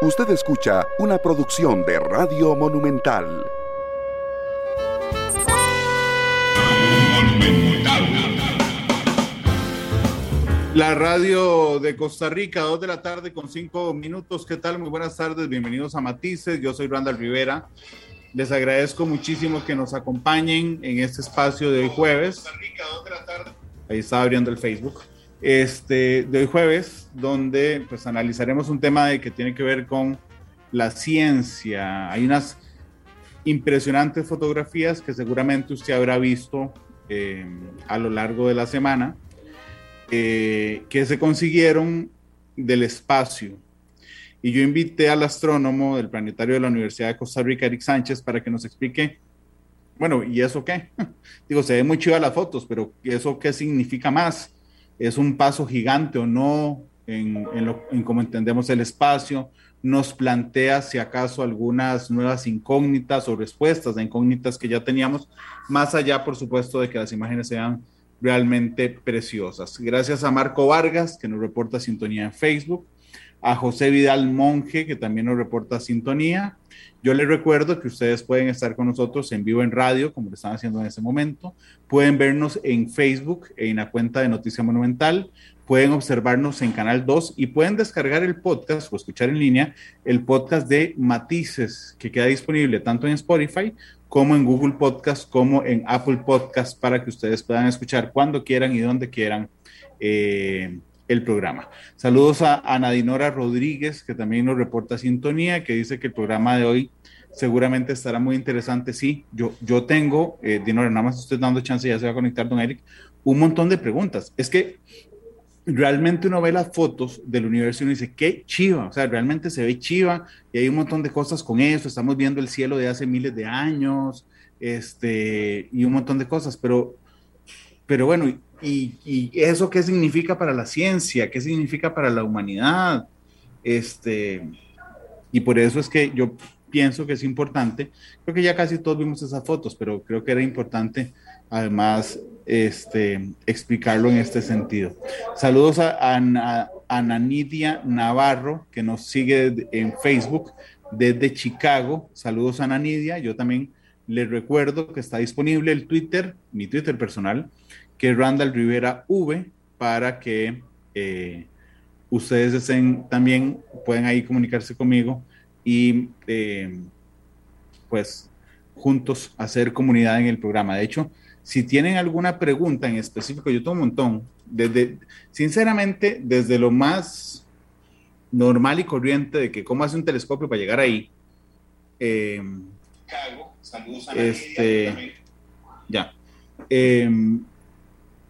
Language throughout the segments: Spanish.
Usted escucha una producción de Radio Monumental. La radio de Costa Rica, dos de la tarde con cinco minutos. ¿Qué tal? Muy buenas tardes, bienvenidos a Matices. Yo soy Randall Rivera. Les agradezco muchísimo que nos acompañen en este espacio de hoy jueves. Ahí está abriendo el Facebook. Este, de hoy jueves, donde pues analizaremos un tema de que tiene que ver con la ciencia. Hay unas impresionantes fotografías que seguramente usted habrá visto eh, a lo largo de la semana eh, que se consiguieron del espacio. Y yo invité al astrónomo del planetario de la Universidad de Costa Rica, Eric Sánchez, para que nos explique, bueno, ¿y eso qué? Digo, se ve muy chiva las fotos, pero ¿eso qué significa más? ¿Es un paso gigante o no en, lo, en cómo entendemos el espacio? ¿Nos plantea si acaso algunas nuevas incógnitas o respuestas a incógnitas que ya teníamos, más allá, por supuesto, de que las imágenes sean realmente preciosas. Gracias a Marco Vargas, que nos reporta sintonía en Facebook, a José Vidal Monje, que también nos reporta sintonía. Yo les recuerdo que ustedes pueden estar con nosotros en vivo en radio, como lo están haciendo en ese momento. Pueden vernos en Facebook, en la cuenta de Noticia Monumental. Pueden observarnos en Canal 2 y pueden descargar el podcast o escuchar en línea el podcast de Matices, que queda disponible tanto en Spotify como en Google Podcast, como en Apple Podcast, para que ustedes puedan escuchar cuando quieran y donde quieran eh, el programa. Saludos a Ana Dinora Rodríguez, que también nos reporta sintonía, que dice que el programa de hoy seguramente estará muy interesante. Sí, yo, yo tengo, eh, Dinora, nada más estoy dando chance, ya se va a conectar don Eric, un montón de preguntas. Es que realmente uno ve las fotos del universo y uno dice, qué chiva, o sea, realmente se ve chiva y hay un montón de cosas con eso, estamos viendo el cielo de hace miles de años, este, y un montón de cosas, pero, pero bueno, y, eso qué significa para la ciencia, qué significa para la humanidad, este, y por eso es que yo pienso que es importante, creo que ya casi todos vimos esas fotos, pero creo que era importante además este, explicarlo en este sentido. Saludos a, a, a Nanidia Navarro, que nos sigue en Facebook desde Chicago. Saludos a Nanidia. Yo también les recuerdo que está disponible el Twitter, mi Twitter personal, que Randall Rivera V, para que eh, ustedes también pueden ahí comunicarse conmigo y eh, pues juntos hacer comunidad en el programa. De hecho, si tienen alguna pregunta en específico, yo tengo un montón. Desde, sinceramente, desde lo más normal y corriente de que cómo hace un telescopio para llegar ahí. Eh, Saludos a este, ya. Eh,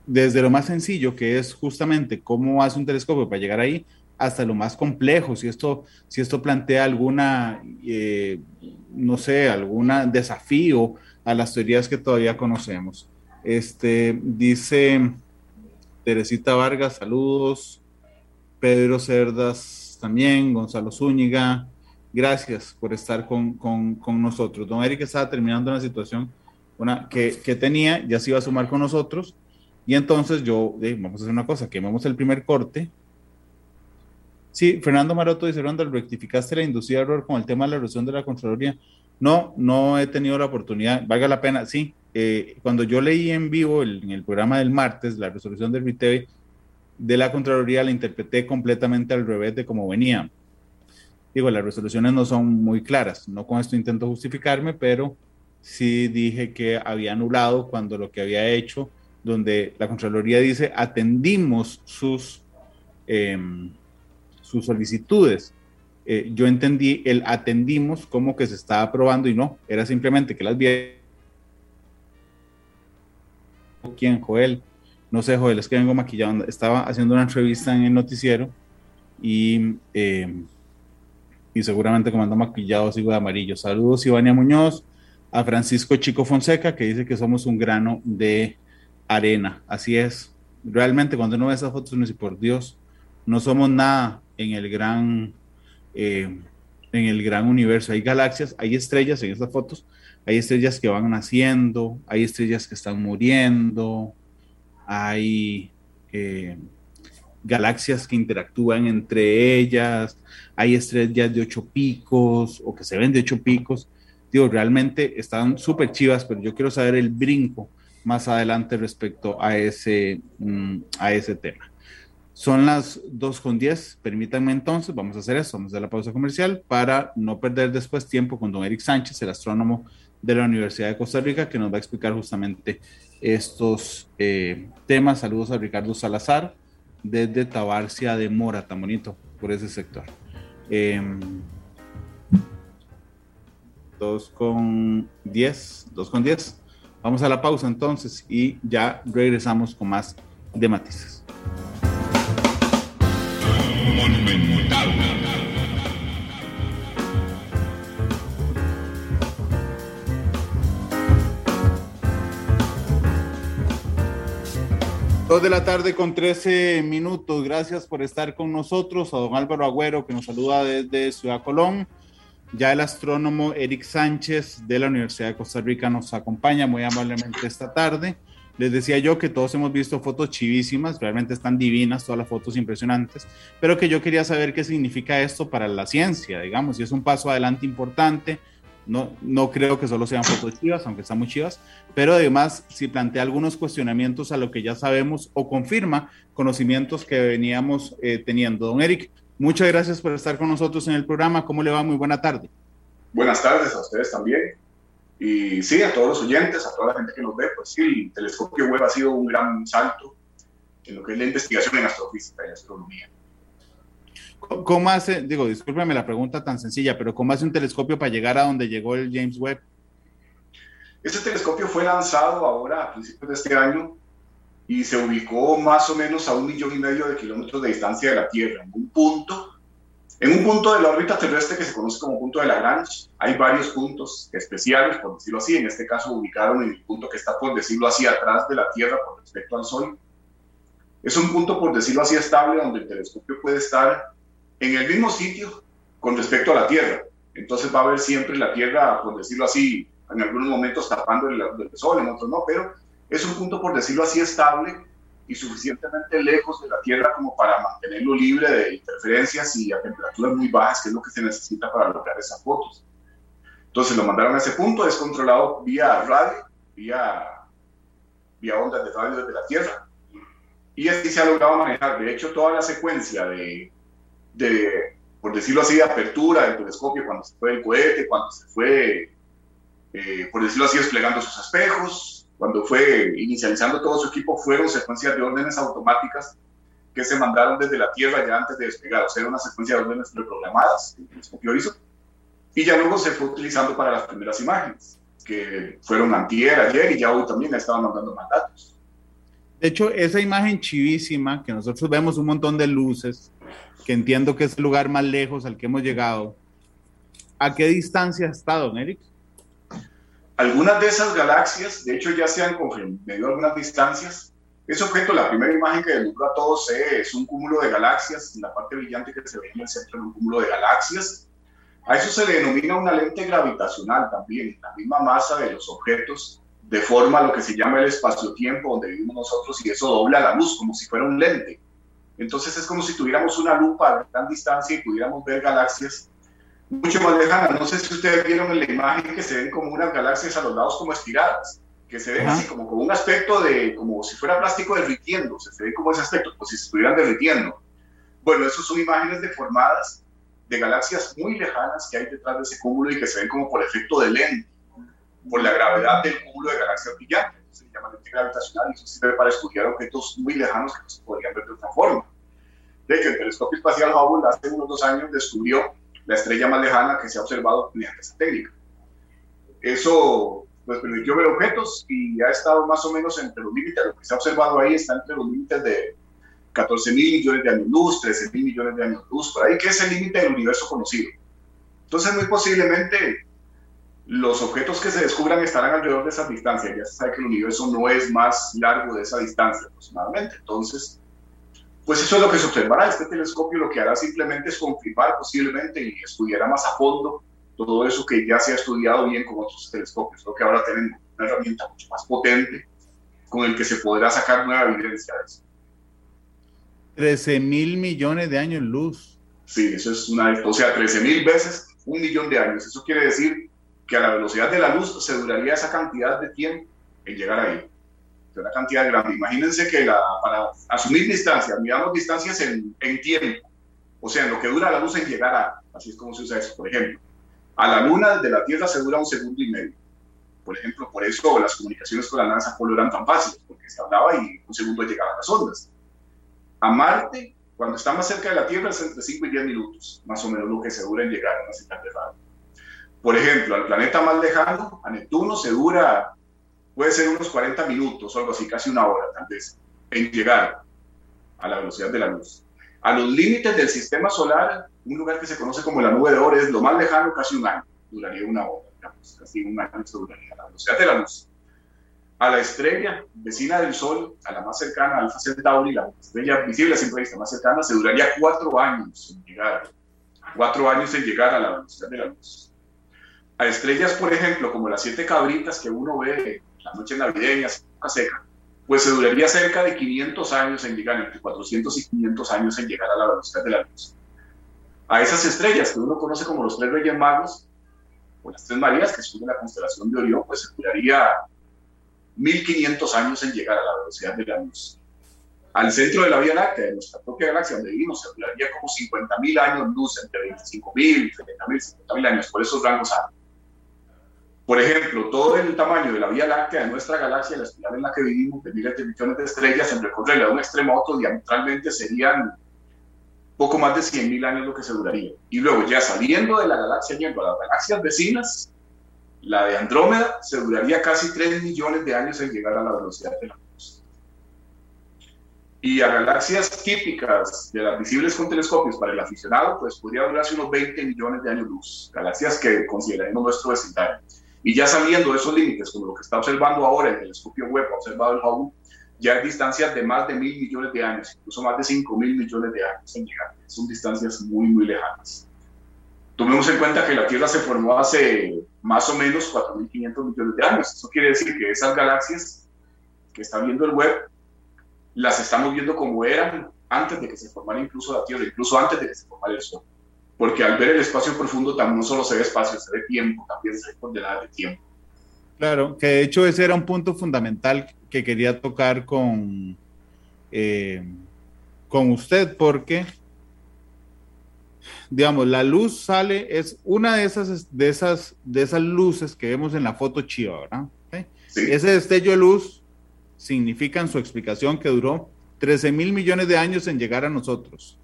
desde lo más sencillo, que es justamente cómo hace un telescopio para llegar ahí, hasta lo más complejo, si esto, si esto plantea alguna, eh, no sé, algún desafío a las teorías que todavía conocemos. Este, dice Teresita Vargas, saludos. Pedro Cerdas también, Gonzalo Zúñiga, gracias por estar con, con, con nosotros. Don Eric estaba terminando una situación una, que, que, tenía, ya se iba a sumar con nosotros, y entonces yo, vamos a hacer una cosa, quememos el primer corte. Sí, Fernando Maroto dice, Ronda, rectificaste la inducida error con el tema de la erosión de la Contraloría. No, no he tenido la oportunidad, valga la pena, sí. Eh, cuando yo leí en vivo el, en el programa del martes la resolución del RITEVE de la Contraloría, la interpreté completamente al revés de cómo venía. Digo, las resoluciones no son muy claras, no con esto intento justificarme, pero sí dije que había anulado cuando lo que había hecho, donde la Contraloría dice atendimos sus, eh, sus solicitudes eh, yo entendí el atendimos como que se estaba aprobando y no, era simplemente que las vi. ¿Quién? Joel. No sé, Joel, es que vengo maquillado. Estaba haciendo una entrevista en el noticiero y, eh, y seguramente como ando maquillado sigo de amarillo. Saludos, Ivania Muñoz, a Francisco Chico Fonseca, que dice que somos un grano de arena. Así es. Realmente cuando uno ve esas fotos, uno dice, por Dios, no somos nada en el gran eh, en el gran universo. Hay galaxias, hay estrellas en estas fotos, hay estrellas que van naciendo, hay estrellas que están muriendo, hay eh, galaxias que interactúan entre ellas, hay estrellas de ocho picos o que se ven de ocho picos. Digo, realmente están súper chivas, pero yo quiero saber el brinco más adelante respecto a ese, mm, a ese tema. Son las 2 con 10. Permítanme entonces, vamos a hacer eso, vamos a hacer la pausa comercial para no perder después tiempo con don Eric Sánchez, el astrónomo de la Universidad de Costa Rica, que nos va a explicar justamente estos eh, temas. Saludos a Ricardo Salazar desde Tabarcia de Mora, tan bonito por ese sector. Eh, 2 con 10, 2 con 10. Vamos a la pausa entonces y ya regresamos con más de matices. Dos de la tarde con 13 minutos. Gracias por estar con nosotros. A don Álvaro Agüero, que nos saluda desde Ciudad Colón. Ya el astrónomo Eric Sánchez de la Universidad de Costa Rica nos acompaña muy amablemente esta tarde. Les decía yo que todos hemos visto fotos chivísimas, realmente están divinas, todas las fotos impresionantes, pero que yo quería saber qué significa esto para la ciencia, digamos, y es un paso adelante importante no, no creo que solo sean fotos chivas, aunque están muy chivas, pero además si plantea algunos cuestionamientos a lo que ya sabemos o confirma conocimientos que veníamos eh, teniendo. Don Eric, muchas gracias por estar con nosotros en el programa. ¿Cómo le va? Muy buena tarde. Buenas tardes a ustedes también. Y sí, a todos los oyentes, a toda la gente que nos ve, pues sí, el telescopio web ha sido un gran salto en lo que es la investigación en astrofísica y astronomía. ¿Cómo hace, digo, discúlpeme la pregunta tan sencilla, pero cómo hace un telescopio para llegar a donde llegó el James Webb? Este telescopio fue lanzado ahora a principios de este año y se ubicó más o menos a un millón y medio de kilómetros de distancia de la Tierra, en un punto, en un punto de la órbita terrestre que se conoce como punto de Lagrange. Hay varios puntos especiales, por decirlo así. En este caso ubicaron en el punto que está, por decirlo así, atrás de la Tierra con respecto al Sol. Es un punto, por decirlo así, estable donde el telescopio puede estar en el mismo sitio con respecto a la Tierra. Entonces va a haber siempre la Tierra, por decirlo así, en algunos momentos tapando el, el Sol, en otros no, pero es un punto, por decirlo así, estable y suficientemente lejos de la Tierra como para mantenerlo libre de interferencias y a temperaturas muy bajas, que es lo que se necesita para lograr esas fotos. Entonces lo mandaron a ese punto, es controlado vía radio, vía, vía ondas de radio desde la Tierra. Y así se ha logrado manejar. De hecho, toda la secuencia de de, por decirlo así, de apertura del telescopio cuando se fue el cohete, cuando se fue, eh, por decirlo así, desplegando sus espejos, cuando fue inicializando todo su equipo, fueron secuencias de órdenes automáticas que se mandaron desde la Tierra ya antes de despegar, o sea, era una secuencia de órdenes preprogramadas que hizo, y ya luego se fue utilizando para las primeras imágenes, que fueron antier, ayer, y ya hoy también estaban mandando más datos. De hecho, esa imagen chivísima, que nosotros vemos un montón de luces, que entiendo que es el lugar más lejos al que hemos llegado, ¿a qué distancia está, don Eric? Algunas de esas galaxias, de hecho, ya se han confirmado algunas distancias. Ese objeto, la primera imagen que deslumbró a todos es un cúmulo de galaxias, la parte brillante que se ve en el centro de un cúmulo de galaxias. A eso se le denomina una lente gravitacional también, la misma masa de los objetos deforma lo que se llama el espacio-tiempo donde vivimos nosotros y eso dobla la luz como si fuera un lente. Entonces es como si tuviéramos una lupa a gran distancia y pudiéramos ver galaxias mucho más lejanas. No sé si ustedes vieron en la imagen que se ven como unas galaxias a los lados como estiradas, que se ven así como con un aspecto de, como si fuera plástico derritiendo, se ve como ese aspecto, como si se estuvieran derritiendo. Bueno, esas son imágenes deformadas de galaxias muy lejanas que hay detrás de ese cúmulo y que se ven como por efecto de lente por la gravedad del cúmulo de galaxias brillantes. Se llama lente gravitacional y eso sirve para estudiar objetos muy lejanos que no se podrían ver de otra forma. De hecho, el telescopio espacial Hubble hace unos dos años descubrió la estrella más lejana que se ha observado mediante esa técnica. Eso pues, permitió ver objetos y ha estado más o menos entre los límites, lo que se ha observado ahí está entre los límites de 14 mil millones de años luz, 13 mil millones de años luz, por ahí, que es el límite del universo conocido. Entonces, muy posiblemente los objetos que se descubran estarán alrededor de esa distancia. Ya se sabe que el universo no es más largo de esa distancia aproximadamente. Entonces, pues eso es lo que se observará. Este telescopio lo que hará simplemente es confirmar posiblemente y estudiará más a fondo todo eso que ya se ha estudiado bien con otros telescopios. Lo que ahora tenemos una herramienta mucho más potente con el que se podrá sacar nueva evidencia de eso. 13 mil millones de años luz. Sí, eso es una, o sea, 13 mil veces un millón de años. Eso quiere decir que a la velocidad de la luz se duraría esa cantidad de tiempo en llegar ahí. Es una cantidad grande. Imagínense que la, para asumir distancias, miramos distancias en, en tiempo, o sea, en lo que dura la luz en llegar a, así es como se usa eso. Por ejemplo, a la luna desde la Tierra se dura un segundo y medio. Por ejemplo, por eso las comunicaciones con la NASA Apolo eran tan fáciles, porque se hablaba y un segundo llegaban las ondas. A Marte, cuando está más cerca de la Tierra, es entre 5 y 10 minutos, más o menos lo que se dura en llegar a una señal de radio. Por ejemplo, al planeta más lejano, a Neptuno, se dura, puede ser unos 40 minutos o algo así, casi una hora tal vez, en llegar a la velocidad de la luz. A los límites del sistema solar, un lugar que se conoce como la nube de Oro es lo más lejano, casi un año, duraría una hora, digamos, casi un año duraría la velocidad de la luz a la estrella vecina del Sol, a la más cercana, Alfa Centauri, la estrella visible siempre está más cercana, se duraría cuatro años en llegar, cuatro años en llegar a la velocidad de la luz. A estrellas, por ejemplo, como las siete cabritas que uno ve la noche navideña, época seca, pues se duraría cerca de 500 años en llegar, entre 400 y 500 años en llegar a la velocidad de la luz. A esas estrellas que uno conoce como los tres reyes magos, o las tres Marías, que son de la constelación de Orión, pues se duraría 1500 años en llegar a la velocidad de la luz. Al centro de la Vía Láctea, de nuestra propia galaxia donde vivimos, se duraría como 50.000 años luz, entre 25.000, 70.000, 50.000 años, por esos rangos Por ejemplo, todo el tamaño de la Vía Láctea de nuestra galaxia, la espiral en la que vivimos, de miles de millones de estrellas, en recorrerla de un extremo a otro, diametralmente serían poco más de 100.000 años lo que se duraría. Y luego, ya saliendo de la galaxia, yendo a las galaxias vecinas, la de Andrómeda se duraría casi 3 millones de años en llegar a la velocidad de la luz. Y a galaxias típicas de las visibles con telescopios para el aficionado, pues podría durarse unos 20 millones de años luz, galaxias que consideraremos nuestro vecindario. Y ya saliendo de esos límites, como lo que está observando ahora el telescopio web, observado el Hubble, ya hay distancias de más de mil millones de años, incluso más de 5 mil millones de años en llegar. Son distancias muy, muy lejanas. Tomemos en cuenta que la Tierra se formó hace más o menos 4.500 millones de años. Eso quiere decir que esas galaxias que está viendo el web, las estamos viendo como eran antes de que se formara incluso la Tierra, incluso antes de que se formara el Sol. Porque al ver el espacio profundo también no solo se ve espacio, se ve tiempo, también se ve coordenadas de tiempo. Claro, que de hecho ese era un punto fundamental que quería tocar con, eh, con usted, porque digamos, la luz sale, es una de esas, de esas, de esas luces que vemos en la foto chiva, ¿verdad? Ese destello de luz significa en su explicación que duró 13 mil millones de años en llegar a nosotros.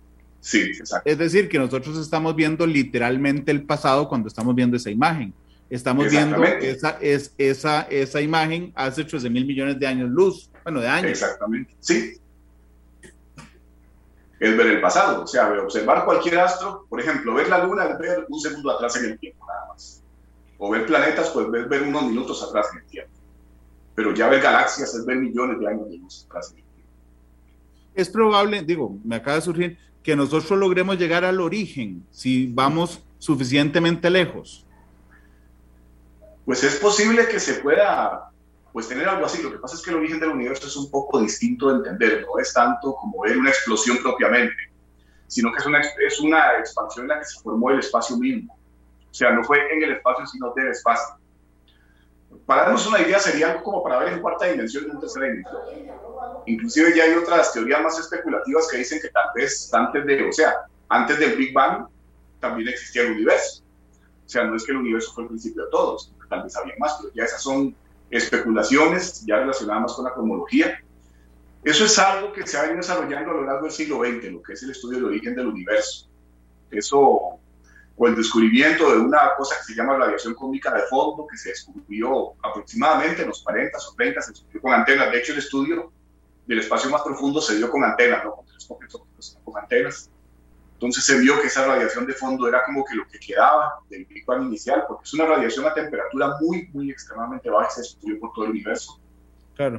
Sí, exacto. Es decir, que nosotros estamos viendo literalmente el pasado cuando estamos viendo esa imagen. Estamos viendo esa, es, esa, esa imagen hace 13 mil millones de años luz, bueno, de años. Exactamente, sí es ver el pasado, o sea, observar cualquier astro, por ejemplo, ver la luna es ver un segundo atrás en el tiempo, nada más. O ver planetas, pues es ver unos minutos atrás en el tiempo. Pero ya ver galaxias es ver millones de años de luz atrás en el tiempo. Es probable, digo, me acaba de surgir, que nosotros logremos llegar al origen si vamos suficientemente lejos. Pues es posible que se pueda pues tener algo así. Lo que pasa es que el origen del universo es un poco distinto de entender, no es tanto como ver una explosión propiamente, sino que es una, es una expansión en la que se formó el espacio mismo. O sea, no fue en el espacio, sino del espacio. Para darnos una idea, sería algo como para ver en cuarta dimensión y en tercera dimensión. Inclusive ya hay otras teorías más especulativas que dicen que tal vez antes de, o sea, antes del Big Bang también existía el universo. O sea, no es que el universo fue el principio de todos, tal vez había más, pero ya esas son especulaciones ya relacionadas con la cosmología. Eso es algo que se ha venido desarrollando a lo largo del siglo XX, lo que es el estudio del origen del universo. Eso, con el descubrimiento de una cosa que se llama radiación cósmica de fondo, que se descubrió aproximadamente en los 40 o 30, se descubrió con antenas. De hecho, el estudio del espacio más profundo se dio con antenas, no con telescopios, con antenas. Entonces se vio que esa radiación de fondo era como que lo que quedaba del Big Bang inicial, porque es una radiación a temperatura muy, muy extremadamente baja y se estudió por todo el universo. Claro.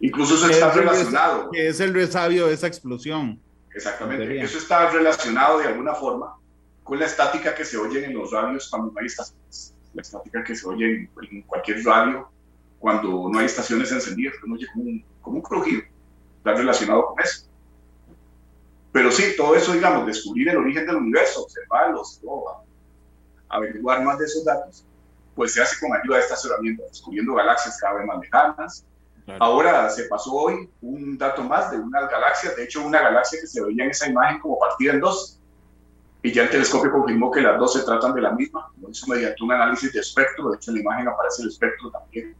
Incluso eso está relacionado. Que es el resabio de esa explosión. Exactamente. Eso está relacionado de alguna forma con la estática que se oye en los radios cuando no hay estaciones. La estática que se oye en, cualquier radio cuando no hay estaciones encendidas, uno oye como un, como un crujido. Está relacionado con eso. Pero sí, todo eso, digamos, descubrir el origen del universo, observarlos, averiguar más de esos datos, pues se hace con ayuda de estas herramientas, descubriendo galaxias cada vez más lejanas. Ahora se pasó hoy un dato más de unas galaxias, de hecho una galaxia que se veía en esa imagen como partida en dos, y ya el telescopio confirmó que las dos se tratan de la misma, lo hizo mediante un análisis de espectro, de hecho en la imagen aparece el espectro también.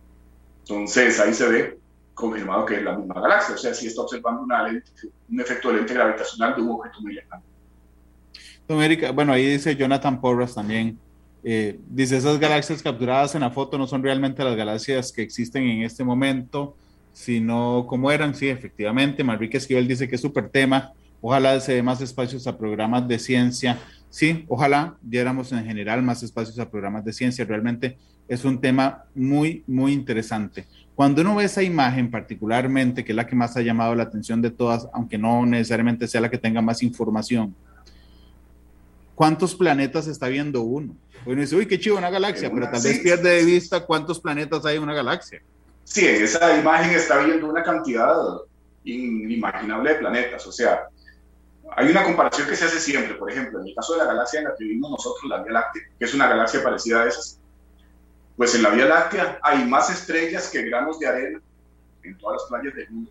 Entonces ahí se ve confirmado que es la misma galaxia, o sea, sí está observando una un efecto de lente gravitacional de un objeto muy lejano. América, bueno, ahí dice Jonathan Porras también, eh, dice, esas galaxias capturadas en la foto no son realmente las galaxias que existen en este momento, sino como eran, sí, efectivamente. Marrique Esquivel dice que es súper tema, ojalá se dé más espacios a programas de ciencia. Sí, ojalá diéramos en general más espacios a programas de ciencia, realmente es un tema muy, muy interesante. Cuando uno ve esa imagen particularmente, que es la que más ha llamado la atención de todas, aunque no necesariamente sea la que tenga más información, ¿cuántos planetas está viendo uno? Uno dice, uy, qué chido una galaxia, pero tal vez pierde de vista cuántos planetas hay en una galaxia. Sí, esa imagen está viendo una cantidad inimaginable de planetas. O sea, hay una comparación que se hace siempre. Por ejemplo, en el caso de la galaxia en la que vivimos nosotros, la Vía Láctea, que es una galaxia parecida a esas, pues en la Vía Láctea hay más estrellas que granos de arena en todas las playas del mundo.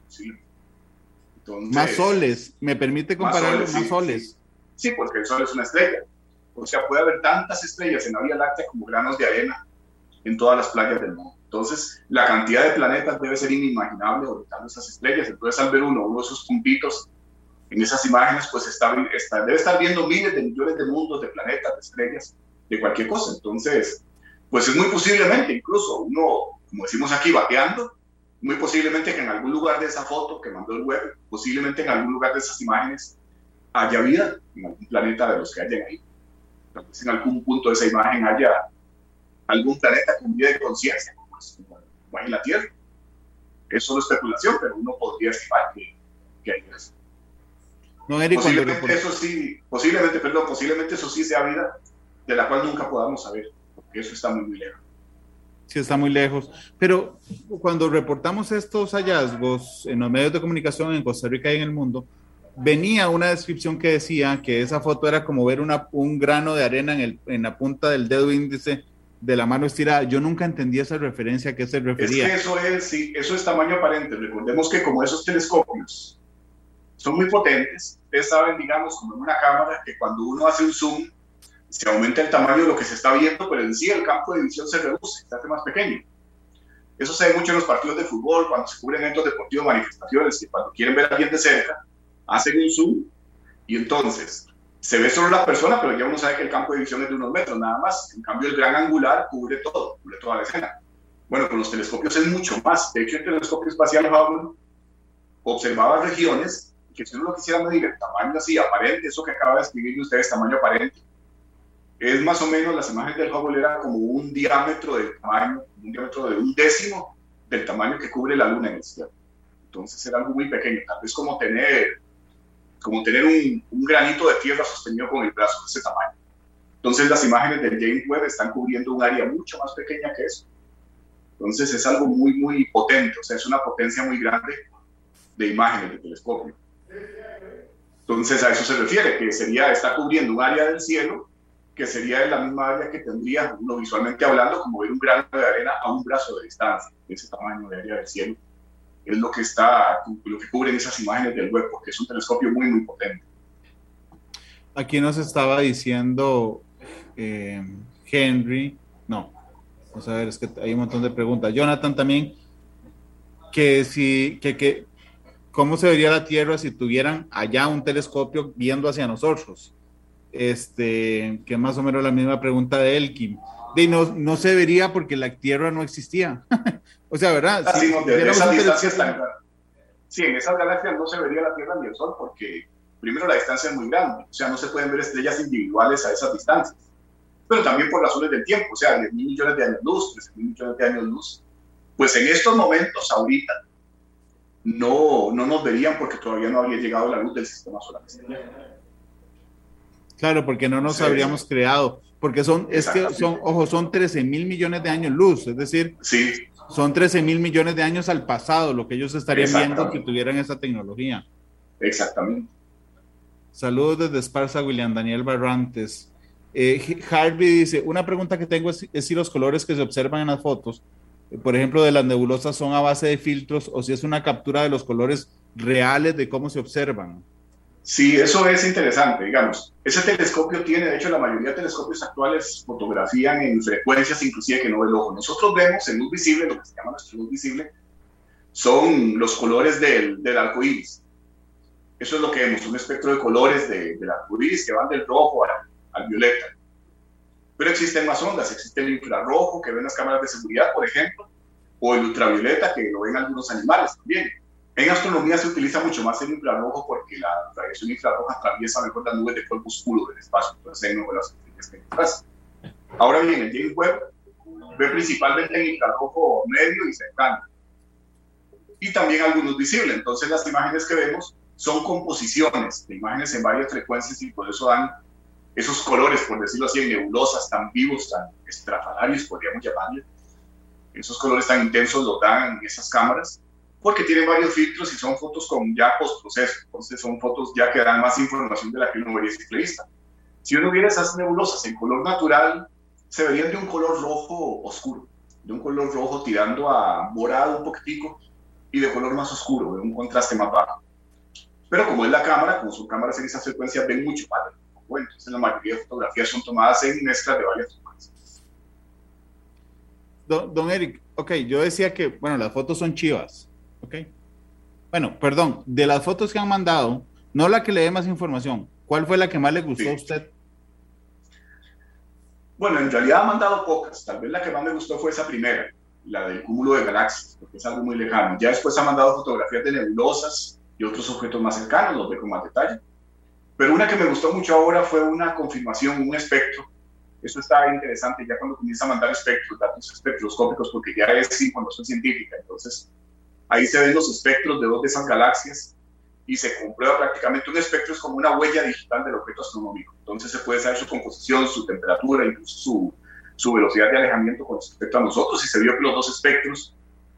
más soles, me permite comparar más soles. Sí, porque el Sol es una estrella. O sea, puede haber tantas estrellas en la Vía Láctea como granos de arena en todas las playas del mundo. Entonces, la cantidad de planetas debe ser inimaginable orbitando esas estrellas. Entonces, al ver uno, uno de esos puntitos en esas imágenes, pues debe estar viendo miles de millones de mundos, de planetas, de estrellas, de cualquier cosa. Entonces, pues es muy posiblemente, incluso uno, como decimos aquí, bateando, muy posiblemente que en algún lugar de esa foto que mandó el web, posiblemente en algún lugar de esas imágenes, haya vida en algún planeta de los que hayan ahí. Tal vez en algún punto de esa imagen haya algún planeta con vida de conciencia, como, hay en la Tierra. Es solo especulación, pero uno podría estimar que, hay. No, Eric, posiblemente eso sí, posiblemente, perdón, posiblemente eso sí sea vida de la cual nunca podamos saber, porque eso está muy, muy lejos. Sí, está muy lejos. Pero cuando reportamos estos hallazgos en los medios de comunicación en Costa Rica y en el mundo, venía una descripción que decía que esa foto era como ver una, un grano de arena en, el, en la punta del dedo índice de la mano estirada. Yo nunca entendí esa referencia a qué se refería. Es que eso es, sí, eso es tamaño aparente. Recordemos que como esos telescopios son muy potentes, ustedes saben, digamos, como en una cámara, que cuando uno hace un zoom, se aumenta el tamaño de lo que se está viendo, pero en sí el campo de visión se reduce, se hace más pequeño. Eso se ve mucho en los partidos de fútbol, cuando se cubren eventos deportivos, manifestaciones, que cuando quieren ver a alguien de cerca, hacen un zoom y entonces se ve solo la persona, pero ya uno sabe que el campo de visión es de unos metros nada más. En cambio, el gran angular cubre todo, cubre toda la escena. Bueno, con los telescopios es mucho más. De hecho, el telescopio espacial Hubble observaba regiones que si uno lo quisiera medir el tamaño así, aparente, eso que acaba de escribir ustedes, tamaño aparente, es más o menos, las imágenes del Hubble eran como un diámetro del tamaño, un diámetro de un décimo del tamaño que cubre la Luna en el cielo. Entonces era algo muy pequeño, tal vez como tener como tener un, granito de tierra sostenido con el brazo de ese tamaño. Entonces las imágenes del James Webb están cubriendo un área mucho más pequeña que eso. Entonces es algo muy, muy potente, o sea, es una potencia muy grande de imágenes de telescopio. Entonces a eso se refiere, que sería, está cubriendo un área del cielo que sería de la misma área que tendría, uno visualmente hablando, como ver un grano de arena a un brazo de distancia, ese tamaño de área del cielo es lo que está, lo que cubren esas imágenes del web, porque es un telescopio muy, muy potente. Aquí nos estaba diciendo eh, Henry, no, vamos a ver, es que hay un montón de preguntas. Jonathan también, que si, que, que, ¿cómo se vería la Tierra si tuvieran allá un telescopio viendo hacia nosotros? Este, que más o menos la misma pregunta de Elkin. De no, no se vería porque la Tierra no existía. O sea, ¿verdad? Ah, sí, de, esas distancias tan Sí, en esas galaxias no se vería la Tierra ni el Sol porque primero la distancia es muy grande, o sea, no se pueden ver estrellas individuales a esas distancias. Pero también por razones del tiempo, o sea, 10 mil millones de años luz, 13 mil millones de años luz. Pues en estos momentos, ahorita, no, no nos verían porque todavía no habría llegado la luz del sistema solar Claro, porque no nos habríamos creado, porque son, es que son, ojo, son 13 mil millones de años luz, es decir, sí son 13 mil millones de años al pasado lo que ellos estarían viendo si tuvieran esa tecnología. Exactamente. Saludos desde Esparza, William Daniel Barrantes. Eh, Harvey dice, una pregunta que tengo es, si los colores que se observan en las fotos, por ejemplo, de las nebulosas son a base de filtros o si es una captura de los colores reales de cómo se observan. Sí, eso es interesante, digamos. Ese telescopio tiene, de hecho, la mayoría de telescopios actuales fotografían en frecuencias inclusive que no ve el ojo. Nosotros vemos en luz visible, lo que se llama nuestra luz visible, son los colores del, del arco iris. Eso es lo que vemos, un espectro de colores de, de la que van del rojo al, violeta. Pero existen más ondas, existe el infrarrojo que ven las cámaras de seguridad, por ejemplo, o el ultravioleta que lo ven algunos animales también. En astronomía se utiliza mucho más el infrarrojo porque la radiación infrarroja atraviesa mejor las nubes de polvo oscuro del espacio, entonces no ve las Ahora bien, el James Webb ve principalmente el infrarrojo medio y cercano. Y también algunos visibles. Entonces las imágenes que vemos son composiciones de imágenes en varias frecuencias y por eso dan esos colores, por decirlo así, nebulosas tan vivos, tan estrafalarios, podríamos llamarle. Esos colores tan intensos los dan esas cámaras porque tienen varios filtros y son fotos con ya postproceso. Entonces son fotos ya que dan más información de la que uno vería simple Si uno viera esas nebulosas en color natural, se verían de un color rojo oscuro, de un color rojo tirando a morado un poquitico y de color más oscuro, de un contraste más bajo. Pero como es la cámara, como son cámaras en esa frecuencia, ven mucho más. Entonces la mayoría de fotografías son tomadas en mezclas de varias. Don, don, Eric, ok, yo decía que, bueno, las fotos son chivas, ok. Bueno, perdón, de las fotos que han mandado, no la que le dé más información, ¿cuál fue la que más le gustó a usted? Bueno, en realidad ha mandado pocas, tal vez la que más me gustó fue esa primera, la del cúmulo de galaxias, porque es algo muy lejano. Ya después ha mandado fotografías de nebulosas, y otros objetos más cercanos, los ve con más detalle. Pero una que me gustó mucho ahora fue una confirmación, un espectro. Eso está interesante ya cuando comienza a mandar espectros, datos espectroscópicos, porque ya es información científica. Entonces, ahí se ven los espectros de dos de esas galaxias y se comprueba prácticamente un espectro es como una huella digital del objeto astronómico. Entonces se puede saber su composición, su temperatura, incluso su, su velocidad de alejamiento con respecto a nosotros y se vio que los dos espectros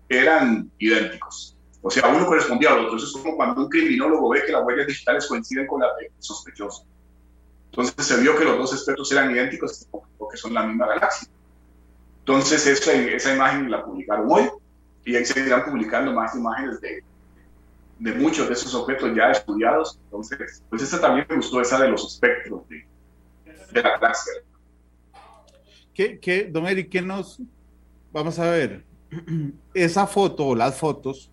eran idénticos. O sea, uno correspondía al otro. Eso es como cuando un criminólogo ve que las huellas digitales coinciden con las del sospechoso. Entonces se vio que los dos espectros eran idénticos porque son la misma galaxia. Entonces esa, esa imagen la publicaron hoy y ahí seguirán publicando más imágenes de, de muchos de esos objetos ya estudiados. Entonces, pues esta también me gustó, esa de los espectros de, de la galaxia. ¿Qué, qué, don Eric, qué nos... Vamos a ver, esa foto o las fotos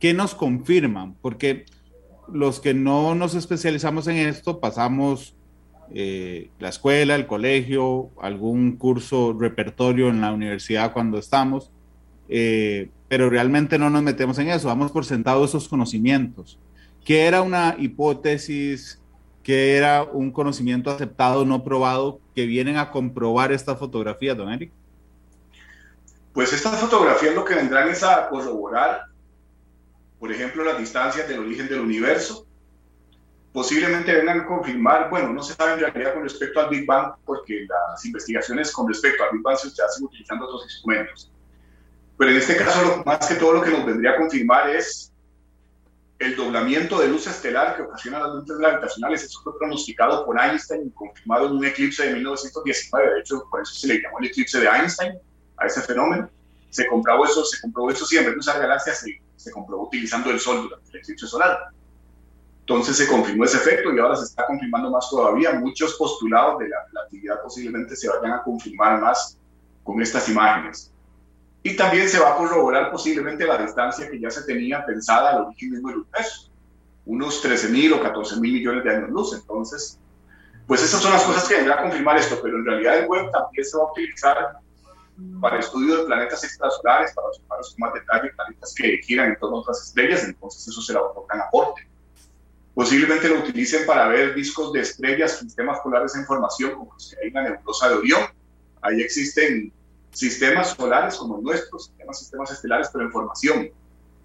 ¿qué nos confirman? Porque los que no nos especializamos en esto pasamos eh, la escuela, el colegio, algún curso repertorio en la universidad cuando estamos, eh, pero realmente no nos metemos en eso, vamos por sentado esos conocimientos. ¿Qué era una hipótesis? ¿Qué era un conocimiento aceptado, no probado, que vienen a comprobar esta fotografía, don Eric? Pues estas fotografías lo que vendrán es a corroborar por ejemplo, las distancias del origen del universo, posiblemente vengan a confirmar, bueno, no se sabe en realidad con respecto al Big Bang, porque las investigaciones con respecto al Big Bang se hacen utilizando otros instrumentos. Pero en este caso, más que todo lo que nos vendría a confirmar es el doblamiento de luz estelar que ocasiona las luces gravitacionales. Eso fue pronosticado por Einstein y confirmado en un eclipse de 1919. De hecho, por eso se le llamó el eclipse de Einstein a ese fenómeno. Se comprobó eso, se comprobó eso siempre, que usar galaxias se se comprobó utilizando el sol durante el eclipse solar. Entonces se confirmó ese efecto y ahora se está confirmando más todavía. Muchos postulados de la relatividad posiblemente se vayan a confirmar más con estas imágenes. Y también se va a corroborar posiblemente la distancia que ya se tenía pensada al origen mismo del universo, unos 13 mil o 14 mil millones de años luz. Entonces, pues esas son las cosas que vendrá a confirmar esto, pero en realidad el web también se va a utilizar para estudio de planetas extrasolares, para observar con más detalle planetas que giran en torno a otras estrellas, entonces eso será un gran aporte. Posiblemente lo utilicen para ver discos de estrellas, sistemas polares en formación, como los que hay en la nebulosa de Orión. Ahí existen sistemas solares como nuestros, sistemas, sistemas estelares, pero en formación.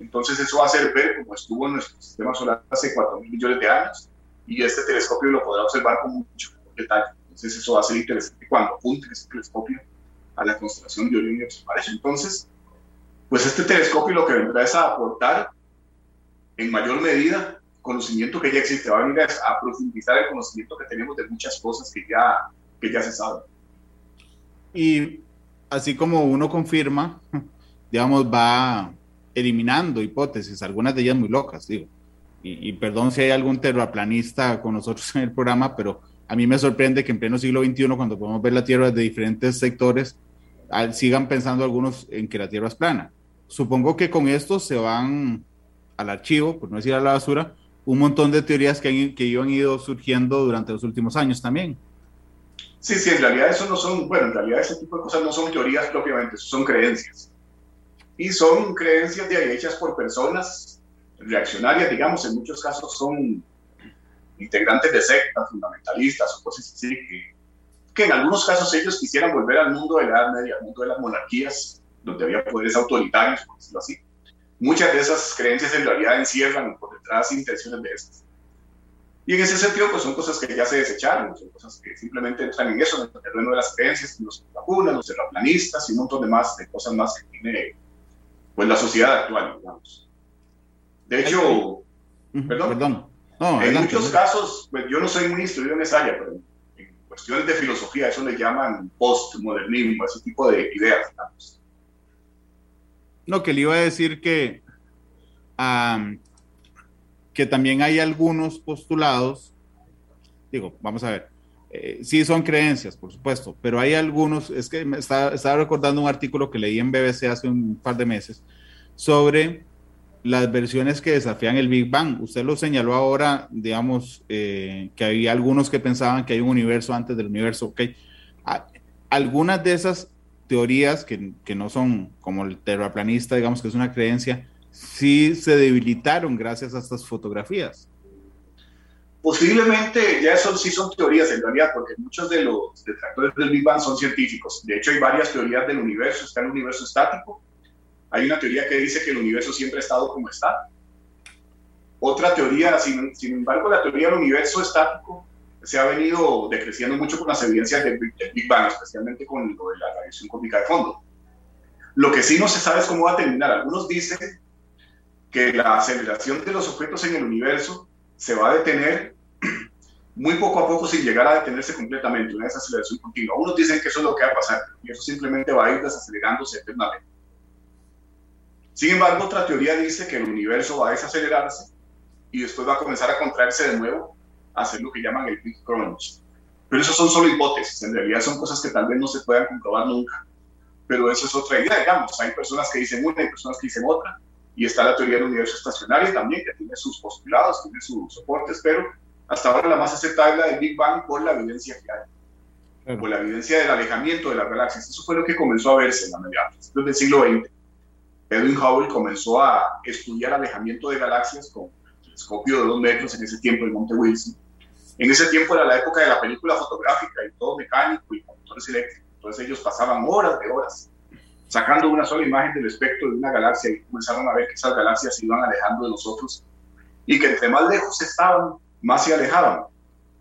Entonces eso va a hacer ver cómo estuvo nuestro sistema solar hace 4 mil millones de años y este telescopio lo podrá observar con mucho detalle. Entonces eso va a ser interesante cuando apunte ese telescopio a la constelación de Orión y eso. Entonces, pues este telescopio lo que vendrá es a aportar en mayor medida conocimiento que ya existe, va a venir a, profundizar el conocimiento que tenemos de muchas cosas que ya, que ya se saben. Y así como uno confirma, digamos, va eliminando hipótesis, algunas de ellas muy locas, digo. Y, y, perdón si hay algún terraplanista con nosotros en el programa, pero a mí me sorprende que en pleno siglo XXI, cuando podemos ver la Tierra desde diferentes sectores, sigan pensando algunos en que la Tierra es plana. Supongo que con esto se van al archivo, por no decir a la basura, un montón de teorías que, han, que han ido surgiendo durante los últimos años también. Sí, sí, en realidad eso no son, bueno, en realidad ese tipo de cosas no son teorías propiamente, son creencias. Y son creencias de hechas por personas reaccionarias, digamos, en muchos casos son integrantes de sectas fundamentalistas o cosas así, que, que en algunos casos ellos quisieran volver al mundo de la Edad Media, al mundo de las monarquías, donde había poderes autoritarios, por decirlo así. Muchas de esas creencias en realidad encierran por detrás intenciones de estas. Y en ese sentido, pues son cosas que ya se desecharon, son cosas que simplemente entran en eso, en el terreno de las creencias, los vacunas, los terraplanistas y un montón de más, de cosas más que tiene pues, la sociedad actual, digamos. De hecho, perdón, perdón. En muchos casos, pues yo no soy muy instruido en esa área, pero en cuestiones de filosofía, eso le llaman postmodernismo, ese tipo de ideas, digamos. No, que le iba a decir que, que también hay algunos postulados, digo, vamos a ver, eh, sí son creencias, por supuesto, pero hay algunos, es que me estaba, estaba recordando un artículo que leí en BBC hace un par de meses sobre las versiones que desafían el Big Bang. Usted lo señaló ahora, digamos, eh, que había algunos que pensaban que hay un universo antes del universo. Ok, algunas de esas teorías que, que, no son como el terraplanista, digamos que es una creencia, sí se debilitaron gracias a estas fotografías. Posiblemente ya eso sí son teorías en realidad, porque muchos de los detractores del Big Bang son científicos. De hecho, hay varias teorías del universo. Está el universo estático, hay una teoría que dice que el universo siempre ha estado como está. Otra teoría, sin, embargo, la teoría del universo estático se ha venido decreciendo mucho con las evidencias del, Big Bang, especialmente con lo de la radiación cósmica de fondo. Lo que sí no se sabe es cómo va a terminar. Algunos dicen que la aceleración de los objetos en el universo se va a detener muy poco a poco sin llegar a detenerse completamente, una desaceleración continua. Unos dicen que eso es lo que va a pasar y eso simplemente va a ir desacelerándose eternamente. Sin embargo, otra teoría dice que el universo va a desacelerarse y después va a comenzar a contraerse de nuevo, a hacer lo que llaman el Big Crunch. Pero eso son solo hipótesis, en realidad son cosas que tal vez no se puedan comprobar nunca. Pero eso es otra idea, digamos. Hay personas que dicen una, hay personas que dicen otra. Y está la teoría del universo estacionario también, que tiene sus postulados, tiene sus soportes, pero hasta ahora la más aceptada es la del Big Bang por la evidencia que hay. Por la evidencia del alejamiento de las galaxias. Eso fue lo que comenzó a verse en la media del siglo XX Edwin Hubble comenzó a estudiar alejamiento de galaxias con un telescopio de dos metros en ese tiempo en Monte Wilson. En ese tiempo era la época de la película fotográfica y todo mecánico y con motores eléctricos. Entonces ellos pasaban horas de horas sacando una sola imagen del espectro de una galaxia y comenzaron a ver que esas galaxias se iban alejando de nosotros y que entre más lejos estaban, más se alejaban.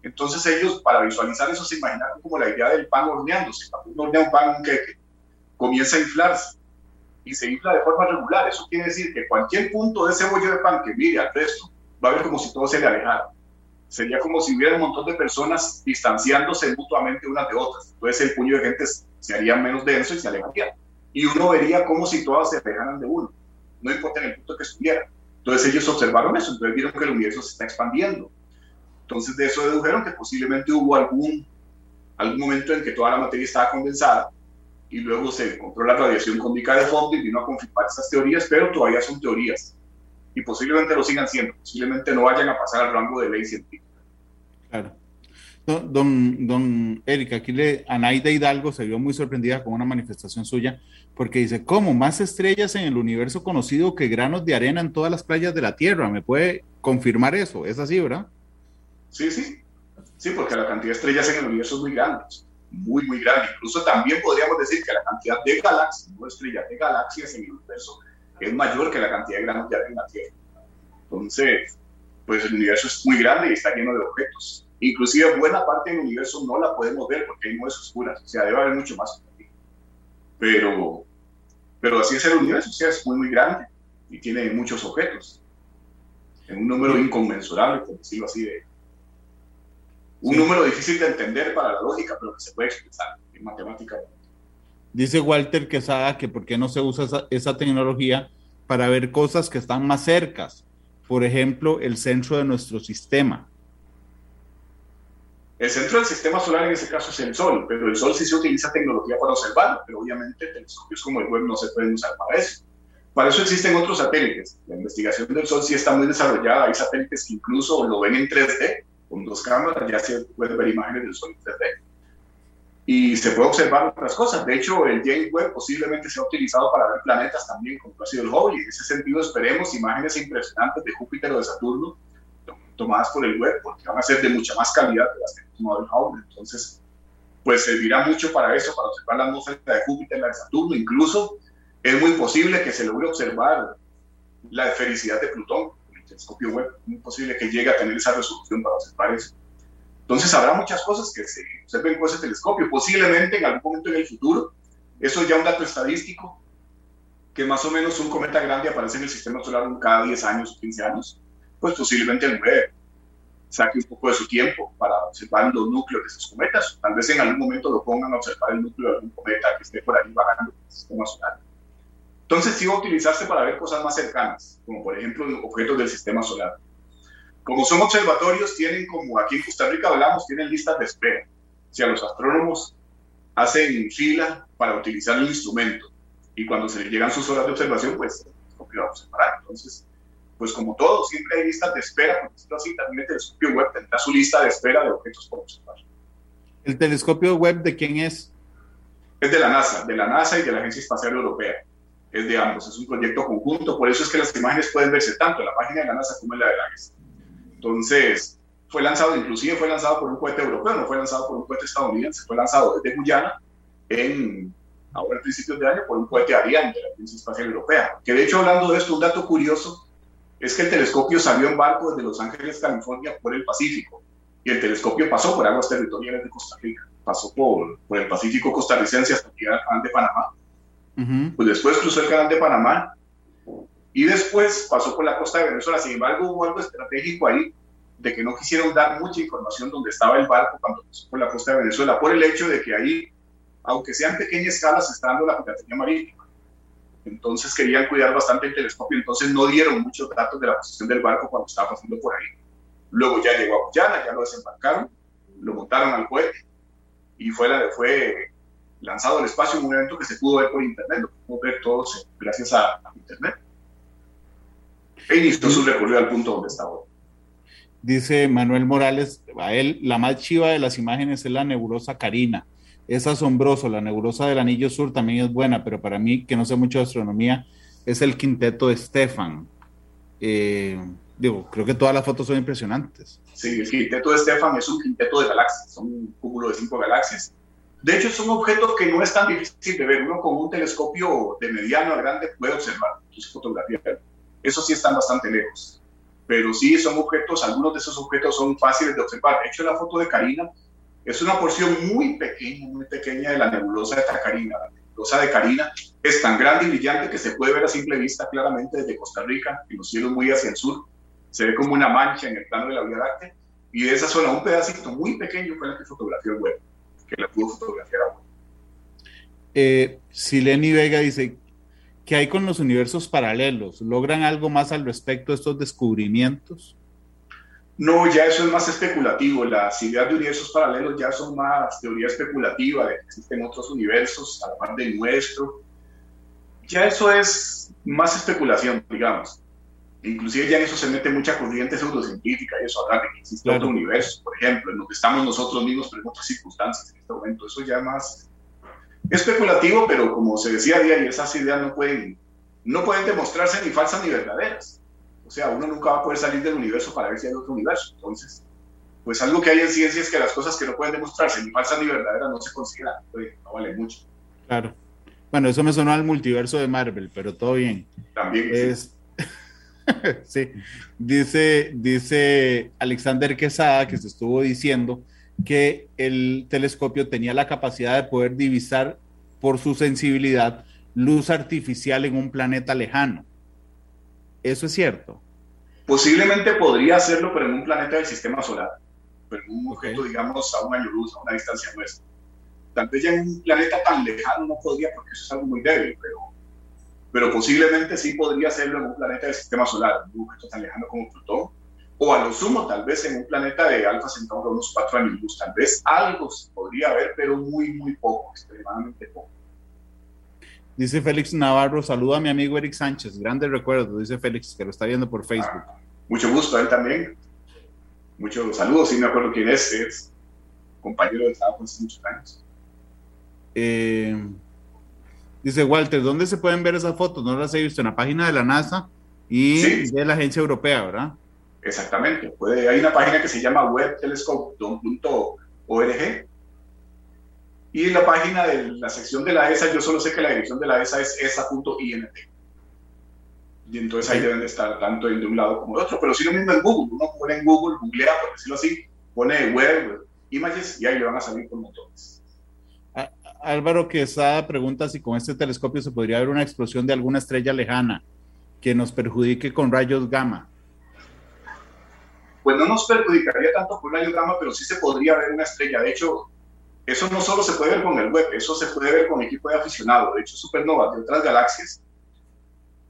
Entonces ellos, para visualizar eso, se imaginaron como la idea del pan horneándose. Cuando uno hornea un pan, un queque, comienza a inflarse y se infla de forma regular. Eso quiere decir que cualquier punto de ese bollo de pan que mire al resto va a ver como si todo se le alejara. Sería como si hubiera un montón de personas distanciándose mutuamente unas de otras. Entonces el puño de gente se haría menos denso y se alejaría. Y uno vería como si todas se alejaran de uno, no importa en el punto que estuviera. Entonces ellos observaron eso, entonces vieron que el universo se está expandiendo. Entonces de eso dedujeron que posiblemente hubo algún, algún momento en que toda la materia estaba condensada y luego se encontró la radiación cósmica de fondo y vino a confirmar esas teorías, pero todavía son teorías y posiblemente lo sigan siendo, posiblemente no vayan a pasar al rango de ley científica. Claro. Don, don Erika, aquí le, Anaida Hidalgo se vio muy sorprendida con una manifestación suya porque dice, ¿cómo? Más estrellas en el universo conocido que granos de arena en todas las playas de la Tierra. ¿Me puede confirmar eso? ¿Es así, verdad? Sí, sí. Sí, porque la cantidad de estrellas en el universo es muy grande muy, muy grande. Incluso también podríamos decir que la cantidad de galaxias, no estrellas, de galaxias en el universo es mayor que la cantidad de granos de arena en la Tierra. Entonces, pues el universo es muy grande y está lleno de objetos. Inclusive buena parte del universo no la podemos ver porque hay nubes oscuras, o sea, debe haber mucho más. Pero, pero así es el universo, o sea, es muy, muy grande y tiene muchos objetos. en un número inconmensurable, por decirlo así, de, un número difícil de entender para la lógica, pero que se puede expresar en matemática. Dice Walter Quesada que por qué no se usa esa, esa tecnología para ver cosas que están más cercas, por ejemplo, el centro de nuestro sistema. El centro del sistema solar en ese caso es el Sol, pero el Sol sí se utiliza tecnología para observarlo, pero obviamente telescopios como el web no se pueden usar para eso. Para eso existen otros satélites. La investigación del Sol sí está muy desarrollada. Hay satélites que incluso lo ven en 3D, con dos cámaras, ya se pueden ver imágenes del Sol en 3D. Y se puede observar otras cosas. De hecho, el James Webb posiblemente se ha utilizado para ver planetas también, como ha sido el Hubble. En ese sentido esperemos imágenes impresionantes de Júpiter o de Saturno tomadas por el web, porque van a ser de mucha más calidad que las que hemos tomado el Hubble. Entonces, pues servirá mucho para eso, para observar la atmósfera de Júpiter, la de Saturno. Incluso es muy posible que se logre observar la esfericidad de Plutón telescopio web. Muy posible que llegue a tener esa resolución para observar eso. Entonces, habrá muchas cosas que se observen con ese telescopio. Posiblemente en algún momento en el futuro, eso es ya un dato estadístico, que más o menos un cometa grande aparece en el sistema solar cada 10 años o 15 años pues posiblemente el web saque un poco de su tiempo para observar los núcleos de esos cometas. Tal vez en algún momento lo pongan a observar el núcleo de algún cometa que esté por ahí bajando el sistema solar. Entonces sí va a utilizarse para ver cosas más cercanas, como por ejemplo objetos del sistema solar. Como son observatorios, tienen como aquí en Costa Rica hablamos, tienen listas de espera. O sea, los astrónomos hacen fila para utilizar el instrumento y cuando se llegan sus horas de observación, pues el va a observar. Entonces, pues como todo, siempre hay listas de espera, por decirlo así, también el telescopio web tendrá su lista de espera de objetos por observar. ¿El telescopio web de quién es? Es de la NASA, de la NASA y de la Agencia Espacial Europea. Es de ambos, es un proyecto conjunto, por eso es que las imágenes pueden verse tanto en la página de la NASA como en la de la Agencia. Entonces, fue lanzado, inclusive fue lanzado por un cohete europeo, no fue lanzado por un cohete estadounidense, fue lanzado desde Guyana en ahora a principios de año por un cohete Ariane de la Agencia Espacial Europea. Que de hecho, hablando de esto, un dato curioso es que el telescopio salió en barco desde Los Ángeles, California, por el Pacífico. Y el telescopio pasó por aguas territoriales de Costa Rica. Pasó por, por el Pacífico costarricense hasta llegar al de Panamá. Pues después cruzó el canal de Panamá y después pasó por la costa de Venezuela. Sin embargo, hubo algo estratégico ahí de que no quisieron dar mucha información donde estaba el barco cuando pasó por la costa de Venezuela, por el hecho de que ahí, aunque sean pequeñas escalas, está dando la piratería marítima entonces querían cuidar bastante el telescopio, entonces no dieron muchos datos de la posición del barco cuando estaba pasando por ahí. Luego ya llegó a Guyana, ya lo desembarcaron, lo montaron al cohete y fue, la, fue lanzado al espacio en un evento que se pudo ver por internet, lo pudimos ver todos gracias a, internet. E inició su recorrido al punto donde está hoy. Dice Manuel Morales, a él la más chiva de las imágenes es la nebulosa Carina es asombroso. La nebulosa del Anillo Sur también es buena, pero para mí, que no sé mucho de astronomía, es el quinteto de Stefan. Eh, digo, creo que todas las fotos son impresionantes. Sí, el quinteto de Stefan es un quinteto de galaxias, son un cúmulo de cinco galaxias. De hecho, es un objeto que no es tan difícil de ver. Uno con un telescopio de mediano a grande puede observar sus fotografías. Eso sí están bastante lejos. Pero sí son objetos, algunos de esos objetos son fáciles de observar. De hecho, la foto de Karina es una porción muy pequeña, muy pequeña de la nebulosa de Carina. La nebulosa de Carina es tan grande y brillante que se puede ver a simple vista claramente desde Costa Rica, en los cielos muy hacia el sur. Se ve como una mancha en el plano de la Vía Láctea. Y de esa zona, un pedacito muy pequeño fue la que fotografió el web, que la pudo fotografiar a eh, Sileni Vega dice, ¿qué hay con los universos paralelos? ¿Logran algo más al respecto de estos descubrimientos? No, ya eso es más especulativo. Las ideas de universos paralelos ya son más teoría especulativa, de que existen otros universos a la par del nuestro. Ya eso es más especulación, digamos. Inclusive ya en eso se mete mucha corriente pseudocientífica y eso habla de que existe otro universo, por ejemplo, en donde estamos nosotros mismos, pero en otras circunstancias en este momento. Eso ya más especulativo, pero como se decía ayer, esas ideas no pueden, no pueden demostrarse ni falsas ni verdaderas o sea, uno nunca va a poder salir del universo para ver si hay otro universo. Entonces, pues algo que hay en ciencia es que las cosas que no pueden demostrarse ni falsas ni verdaderas no se consideran, no vale mucho. Claro. Bueno, eso me sonó al multiverso de Marvel, pero todo bien. También. Es... sí. Dice, dice Alexander Quesada, que se estuvo diciendo que el telescopio tenía la capacidad de poder divisar por su sensibilidad luz artificial en un planeta lejano. ¿Eso es cierto? Posiblemente podría hacerlo, pero en un planeta del sistema solar, pero en un objeto, digamos, a un año luz, a una distancia nuestra. Tal vez ya en un planeta tan lejano no podría, porque eso es algo muy débil, pero, pero posiblemente sí podría hacerlo en un planeta del sistema solar, un objeto tan lejano como Plutón, o a lo sumo, tal vez en un planeta de Alfa Centauro, unos cuatro años luz, tal vez algo se podría haber, pero muy, muy poco, extremadamente poco. Dice Félix Navarro, saluda a mi amigo Eric Sánchez, grandes recuerdos, dice Félix, que lo está viendo por Facebook. Ah, mucho gusto a él también. Muchos saludos, sí me acuerdo quién es, es compañero de trabajo hace muchos años. Eh, dice Walter, ¿dónde se pueden ver esas fotos? No las he visto en la página de la NASA y de la agencia europea, ¿verdad? Exactamente. Puede, hay una página que se llama webtelescope.org y en la página de la sección de la ESA, yo solo sé que la dirección de la ESA es esa.int. Y entonces ahí deben de estar tanto de un lado como de otro. Pero si lo mismo en Google, uno pone en Google, googlea, por decirlo así, pone web, images y ahí le van a salir por montones. Álvaro Quesada pregunta si con este telescopio se podría ver una explosión de alguna estrella lejana que nos perjudique con rayos gamma pues no nos perjudicaría tanto por rayos gamma, pero sí se podría ver una estrella. De hecho, eso no solo se puede ver con el web, eso se puede ver con equipo de aficionado. De hecho, supernovas de otras galaxias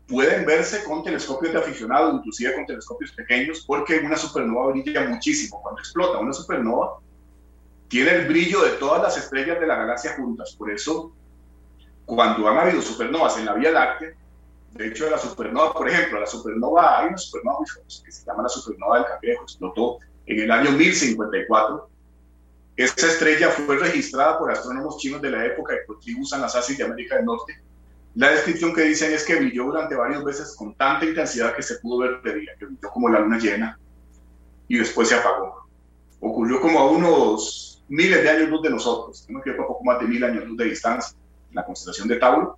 pueden verse con telescopios de aficionado, inclusive con telescopios pequeños, porque una supernova brilla muchísimo. Cuando explota una supernova, tiene el brillo de todas las estrellas de la galaxia juntas. Por eso, cuando han habido supernovas en la Vía Láctea, de hecho, de la supernova, por ejemplo, la supernova, hay una supernova muy famosa que se llama la supernova del Cangrejo, explotó en el año 1054. Esa estrella fue registrada por astrónomos chinos de la época y por tribus anasasis de América del Norte. La descripción que dicen es que brilló durante varias veces con tanta intensidad que se pudo ver de día, que brilló como la luna llena y después se apagó. Ocurrió como a unos miles de años luz de nosotros, no creo que poco más de mil años luz de distancia, en la constelación de Tauro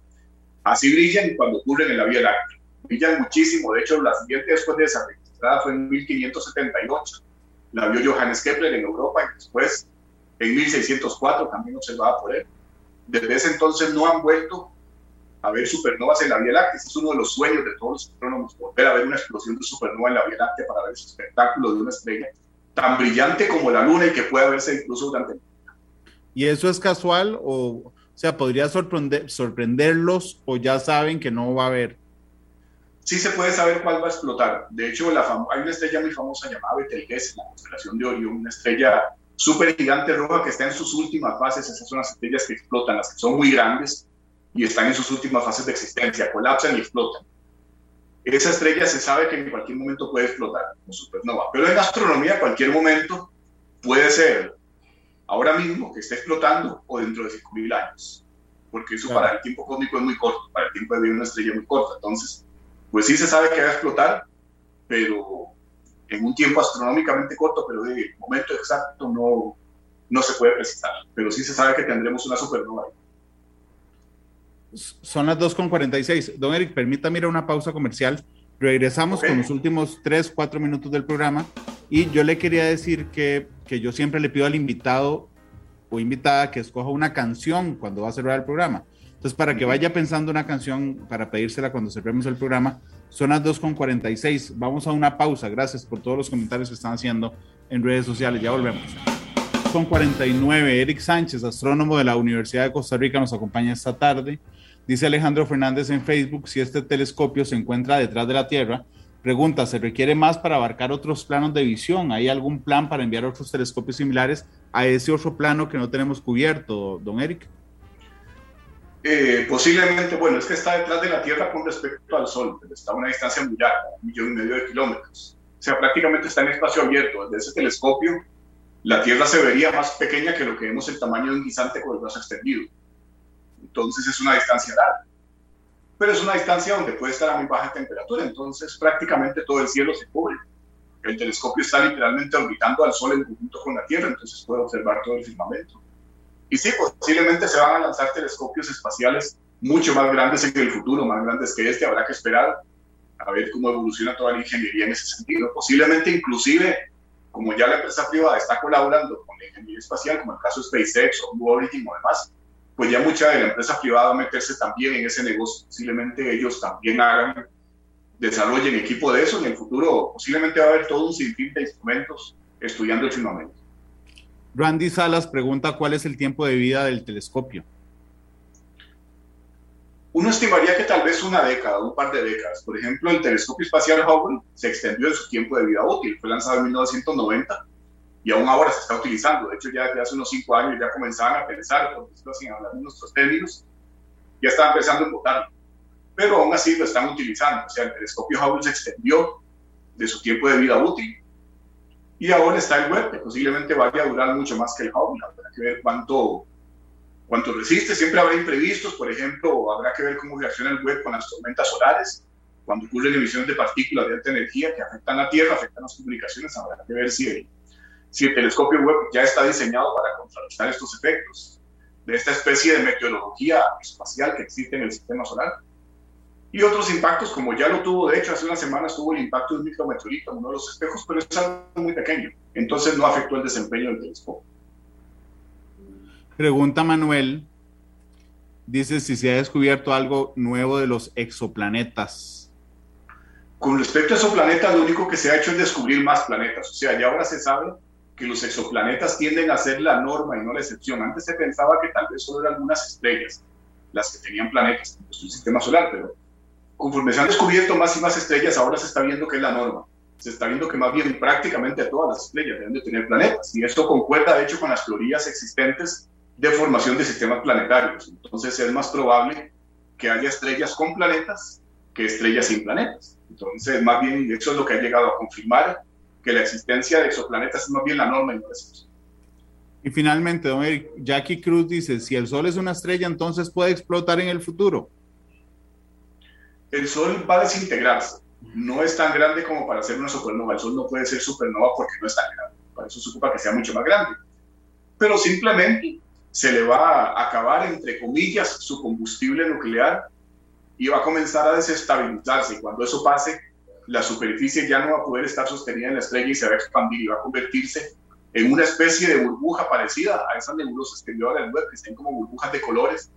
Así brillan cuando ocurren en la Vía Láctea. Brillan muchísimo. De hecho, la siguiente después de esa registrada fue en 1578. La vio Johannes Kepler en Europa y después en 1604 también observada por él. Desde ese entonces no han vuelto a ver supernovas en la Vía Láctea. Ese es uno de los sueños de todos los astrónomos, volver a ver una explosión de supernova en la Vía Láctea para ver ese espectáculo de una estrella tan brillante como la Luna y que pueda verse incluso durante el día. ¿Y eso es casual o o sea, podría sorprender, sorprenderlos o ya saben que no va a haber. Sí se puede saber cuál va a explotar. De hecho, la hay una estrella muy famosa llamada Betelgeuse en la constelación de Orión, una estrella súper gigante roja que está en sus últimas fases. Esas son las estrellas que explotan, las que son muy grandes y están en sus últimas fases de existencia, colapsan y explotan. Esa estrella se sabe que en cualquier momento puede explotar como supernova, pero en astronomía cualquier momento puede ser ahora mismo que está explotando o dentro de 5.000 años, porque eso para el tiempo cósmico es muy corto, para el tiempo de vida una estrella muy corta. Entonces, pues sí se sabe que va a explotar, pero en un tiempo astronómicamente corto, pero de momento exacto no, no se puede precisar, pero sí se sabe que tendremos una supernova. Son las 2.46. Don Eric, permítame ir a una pausa comercial. Regresamos con los últimos 3, 4 minutos del programa y yo le quería decir que, que yo siempre le pido al invitado o invitada que escoja una canción cuando va a cerrar el programa. Entonces, para que vaya pensando una canción para pedírsela cuando cerremos el programa, son las 2.46. Vamos a una pausa. Gracias por todos los comentarios que están haciendo en redes sociales. Ya volvemos. Con 49, Eric Sánchez, astrónomo de la Universidad de Costa Rica, nos acompaña esta tarde. Dice Alejandro Fernández en Facebook, si este telescopio se encuentra detrás de la Tierra, Pregunta, ¿se requiere más para abarcar otros planos de visión? ¿Hay algún plan para enviar otros telescopios similares a ese otro plano que no tenemos cubierto, don Eric? Eh, posiblemente, bueno, es que está detrás de la Tierra con respecto al Sol, está a una distancia muy larga, un millón y medio de kilómetros. O sea, prácticamente está en espacio abierto. Desde ese telescopio, la Tierra se vería más pequeña que lo que vemos el tamaño de un guisante con el brazo extendido. Entonces es una distancia larga pero es una distancia donde puede estar a muy baja temperatura, entonces prácticamente todo el cielo se cubre. El telescopio está literalmente orbitando al Sol en conjunto con la Tierra, entonces puede observar todo el firmamento. Y sí, posiblemente se van a lanzar telescopios espaciales mucho más grandes en el futuro, más grandes que este, habrá que esperar a ver cómo evoluciona toda la ingeniería en ese sentido. Posiblemente inclusive, como ya la empresa privada está colaborando con la ingeniería espacial, como el caso de SpaceX o Blue Origin o demás, pues ya mucha de la empresa privada va a meterse también en ese negocio. Posiblemente ellos también hagan desarrollen equipo de eso. En el futuro posiblemente va a haber todo un sinfín de instrumentos estudiando el firmamento. Randy Salas pregunta cuál es el tiempo de vida del telescopio. Uno estimaría que tal vez una década, un par de décadas. Por ejemplo, el telescopio espacial Hubble se extendió en su tiempo de vida útil. Fue lanzado en 1990 y aún ahora se está utilizando. De hecho, ya hace unos cinco años ya comenzaban a pensar, por decirlo así, hablar de nuestros términos, ya estaban empezando a votar. Pero aún así lo están utilizando. O sea, el telescopio Hubble se extendió de su tiempo de vida útil y ahora está el web, que posiblemente vaya a durar mucho más que el Hubble. Habrá que ver cuánto, cuánto resiste. Siempre habrá imprevistos, por ejemplo, habrá que ver cómo reacciona el web con las tormentas solares. Cuando ocurren emisiones de partículas de alta energía que afectan la Tierra, afectan las comunicaciones, habrá que ver si el, si el telescopio web ya está diseñado para contrarrestar estos efectos de esta especie de meteorología espacial que existe en el sistema solar. Y otros impactos, como ya lo tuvo, de hecho, hace unas semanas tuvo el impacto de un micrometeorito en uno de los espejos, pero es algo muy pequeño. Entonces no afectó el desempeño del telescopio. Pregunta Manuel, dice si se ha descubierto algo nuevo de los exoplanetas. Con respecto a exoplanetas, lo único que se ha hecho es descubrir más planetas. O sea, ya ahora se sabe que los exoplanetas tienden a ser la norma y no la excepción. Antes se pensaba que tal vez solo eran algunas estrellas las que tenían planetas en nuestro sistema solar, pero conforme se han descubierto más y más estrellas, ahora se está viendo que es la norma. Se está viendo que más bien prácticamente todas las estrellas deben de tener planetas. Y esto concuerda, de hecho, con las teorías existentes de formación de sistemas planetarios. Entonces es más probable que haya estrellas con planetas que estrellas sin planetas. Entonces, más bien, eso es lo que ha llegado a confirmar que la existencia de exoplanetas es más bien la norma es Y finalmente, don Eric, Jackie Cruz dice, si el Sol es una estrella, entonces puede explotar en el futuro. El Sol va a desintegrarse. No es tan grande como para ser una supernova. El Sol no puede ser supernova porque no es tan grande. Para eso se ocupa que sea mucho más grande. Pero simplemente se le va a acabar, entre comillas, su combustible nuclear y va a comenzar a desestabilizarse. Cuando eso pase, la superficie ya no va a poder estar sostenida en la estrella y se va a expandir y va a convertirse en una especie de burbuja parecida a esas nebulosas que vio ahora el web, que están como burbujas de colores.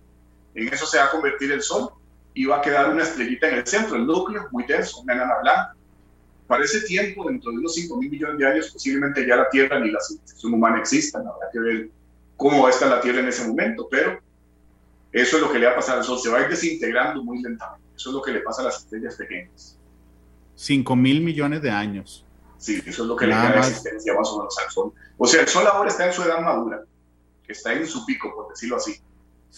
En eso se va a convertir el Sol y va a quedar una estrellita en el centro, el núcleo, muy denso, una enana blanca. Para ese tiempo, dentro de unos 5 mil millones de años, posiblemente ya la Tierra ni la civilización humana existan. Habrá que ver cómo va a estar la Tierra en ese momento, pero eso es lo que le va a pasar al Sol. Se va a ir desintegrando muy lentamente. Eso es lo que le pasa a las estrellas pequeñas. 5 mil millones de años. Sí, eso es lo que le da existencia más o menos al Sol. O sea, el Sol ahora está en su edad madura, está en su pico, por decirlo así.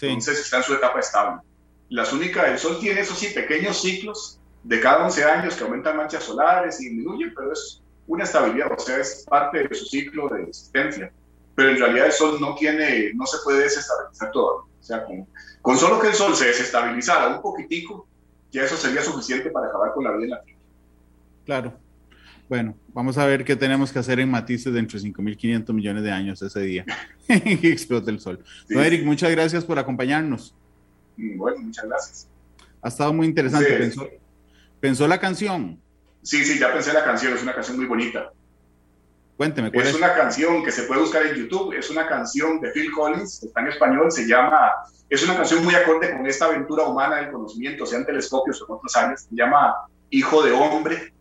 Entonces está en su etapa estable. Las únicas, el Sol tiene, esos sí, pequeños ciclos de cada 11 años que aumentan manchas solares y disminuyen, pero es una estabilidad, o sea, es parte de su ciclo de existencia. Pero en realidad el Sol no tiene, no se puede desestabilizar todo. O sea, con, con solo que el Sol se desestabilizara un poquitico, ya eso sería suficiente para acabar con la vida en la Tierra. Claro. Bueno, vamos a ver qué tenemos que hacer en matices dentro de 5.500 millones de años ese día que explote el sol. Eric, muchas gracias por acompañarnos. Mm, bueno, muchas gracias. Ha estado muy interesante. ¿Pensó, ¿Pensó, la canción? Sí, sí, ya pensé la canción. Es una canción muy bonita. Cuénteme, ¿cuál es? Es una canción que se puede buscar en YouTube. Es una canción de Phil Collins, está en español. Se llama. Es una canción muy acorde con esta aventura humana del conocimiento, sean telescopios o en otras áreas. Se llama Hijo de Hombre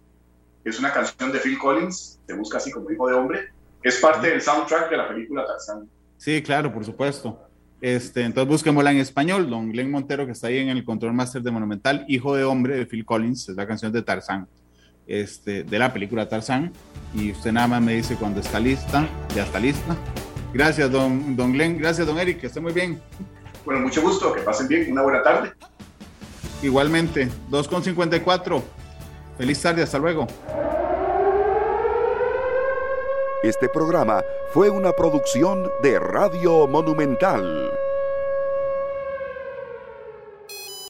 es una canción de Phil Collins, se busca así como hijo de hombre, es parte del soundtrack de la película Tarzán. Sí, claro, por supuesto. Este, entonces busquémosla en español, don Glenn Montero, que está ahí en el control master de Monumental, Hijo de Hombre de Phil Collins, es la canción de Tarzán, este, de la película Tarzán. Y usted nada más me dice cuando está lista, ya está lista. Gracias, don, don Glenn, gracias, don Eric, que esté muy bien. Bueno, mucho gusto, que pasen bien, una buena tarde. Igualmente, 2.54. Feliz tarde, hasta luego. Este programa fue una producción de Radio Monumental.